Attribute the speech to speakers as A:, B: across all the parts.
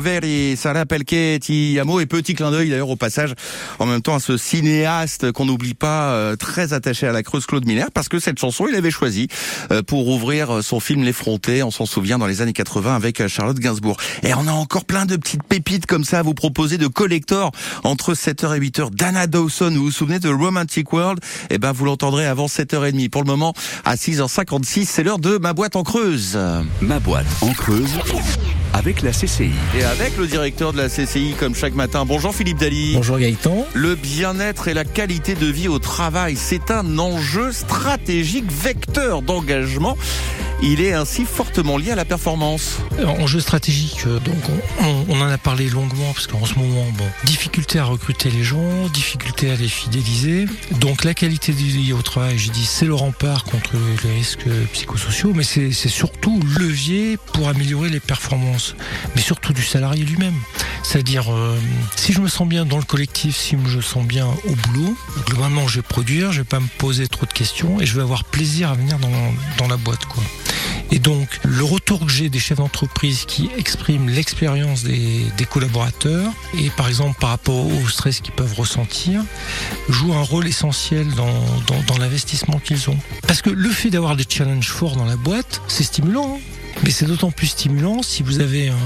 A: Veri, Sarah Pelchetti, Amo et petit clin d'œil d'ailleurs au passage en même temps à ce cinéaste qu'on n'oublie pas euh, très attaché à la Creuse Claude Miller parce que cette chanson il avait choisi euh, pour ouvrir son film L'effronté, on s'en souvient dans les années 80 avec euh, Charlotte Gainsbourg. Et on a encore plein de petites pépites comme ça à vous proposer de collector entre 7h et 8h. Dana Dawson, vous vous souvenez de Romantic World? Eh ben vous l'entendrez avant 7h30. Pour le moment à 6h56, c'est l'heure de ma boîte en Creuse.
B: Ma boîte en Creuse avec la CCI.
A: Et avec le directeur de la CCI comme chaque matin. Bonjour Philippe Dali.
C: Bonjour Gaëtan.
A: Le bien-être et la qualité de vie au travail, c'est un enjeu stratégique, vecteur d'engagement. Il est ainsi fortement lié à la performance.
C: Enjeu stratégique, euh, donc on, en a parlé longuement parce qu'en ce moment, bon, difficulté à recruter les gens, difficulté à les fidéliser. Donc la qualité de vie au travail, j'ai dit, c'est le rempart contre les risques psychosociaux, mais c'est surtout le levier pour améliorer les performances, mais surtout du salarié lui-même. C'est-à-dire, euh, si je me sens bien dans le collectif, si je me sens bien au boulot, globalement, je vais produire, je vais pas me poser trop de questions et je vais avoir plaisir à venir dans, dans la boîte, quoi. Et donc, le retour que j'ai des chefs d'entreprise qui expriment l'expérience des, collaborateurs et par exemple par rapport au stress qu'ils peuvent ressentir, joue un rôle essentiel dans l'investissement qu'ils ont. Parce que le fait d'avoir des challenges forts dans la boîte, c'est stimulant. Hein mais c'est d'autant plus stimulant si vous avez un,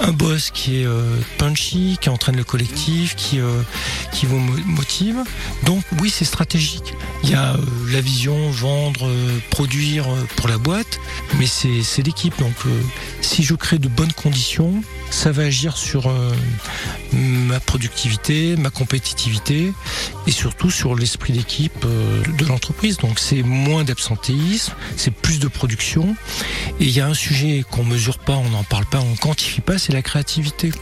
C: un boss qui est euh, punchy, qui entraîne le collectif, qui, euh, qui vous motive. Donc oui, c'est stratégique. Il y a euh, la vision, vendre, produire pour la boîte, mais c'est l'équipe. Donc si je crée de bonnes conditions, ça va agir sur ma productivité, ma compétitivité et surtout sur l'esprit d'équipe de l'entreprise. Donc c'est moins d'absentéisme, c'est plus de production et il y a un sujet qu'on mesure pas, on n'en parle pas, on quantifie pas, c'est la créativité.